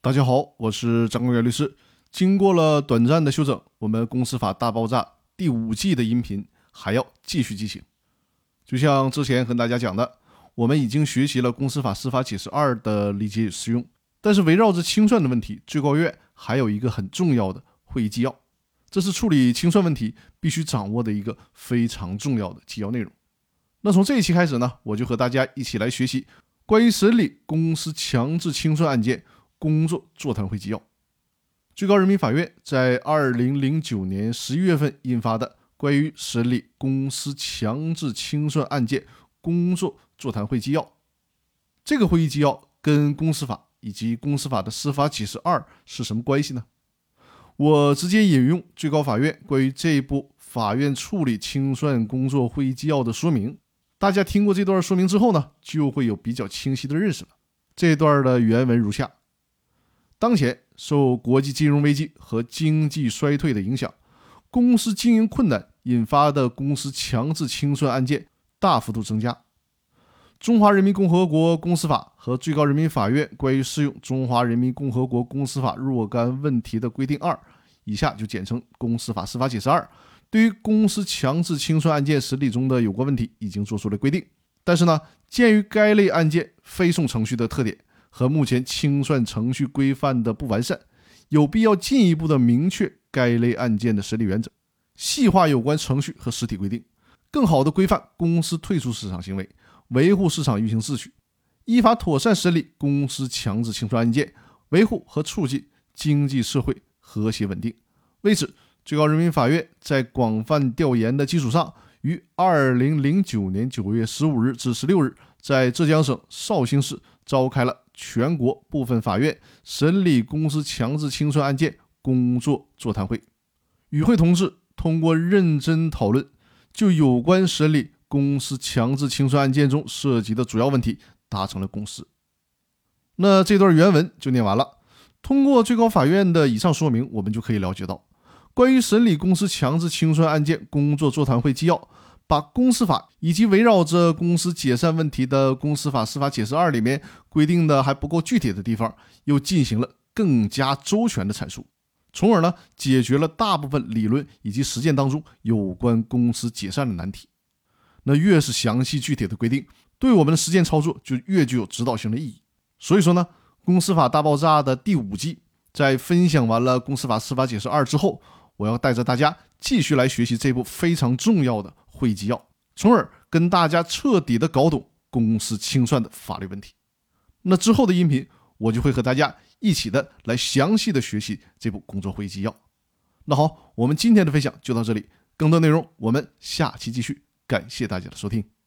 大家好，我是张国元律师。经过了短暂的休整，我们《公司法大爆炸》第五季的音频还要继续进行。就像之前和大家讲的，我们已经学习了《公司法司法解释二》的理解与适用，但是围绕着清算的问题，最高院还有一个很重要的会议纪要，这是处理清算问题必须掌握的一个非常重要的纪要内容。那从这一期开始呢，我就和大家一起来学习关于审理公司强制清算案件。工作座谈会纪要：最高人民法院在二零零九年十一月份印发的《关于审理公司强制清算案件工作座谈会纪要》。这个会议纪要跟公司法以及公司法的司法解释二是什么关系呢？我直接引用最高法院关于这一部法院处理清算工作会议纪要的说明。大家听过这段说明之后呢，就会有比较清晰的认识了。这段的原文如下。当前受国际金融危机和经济衰退的影响，公司经营困难引发的公司强制清算案件大幅度增加。中华人民共和国公司法和最高人民法院关于适用中华人民共和国公司法若干问题的规定二（以下就简称公司法司法解释二），对于公司强制清算案件审理中的有关问题已经作出了规定。但是呢，鉴于该类案件非讼程序的特点。和目前清算程序规范的不完善，有必要进一步的明确该类案件的审理原则，细化有关程序和实体规定，更好的规范公司退出市场行为，维护市场运行秩序，依法妥善审理公司强制清算案件，维护和促进经济社会和谐稳定。为此，最高人民法院在广泛调研的基础上，于二零零九年九月十五日至十六日，在浙江省绍兴市召开了。全国部分法院审理公司强制清算案件工作座谈会，与会同志通过认真讨论，就有关审理公司强制清算案件中涉及的主要问题达成了共识。那这段原文就念完了。通过最高法院的以上说明，我们就可以了解到，关于审理公司强制清算案件工作座谈会纪要。把公司法以及围绕着公司解散问题的公司法司法解释二里面规定的还不够具体的地方，又进行了更加周全的阐述，从而呢解决了大部分理论以及实践当中有关公司解散的难题。那越是详细具体的规定，对我们的实践操作就越具有指导性的意义。所以说呢，公司法大爆炸的第五季在分享完了公司法司法解释二之后，我要带着大家继续来学习这部非常重要的。会议纪要，从而跟大家彻底的搞懂公司清算的法律问题。那之后的音频，我就会和大家一起的来详细的学习这部工作会议纪要。那好，我们今天的分享就到这里，更多内容我们下期继续。感谢大家的收听。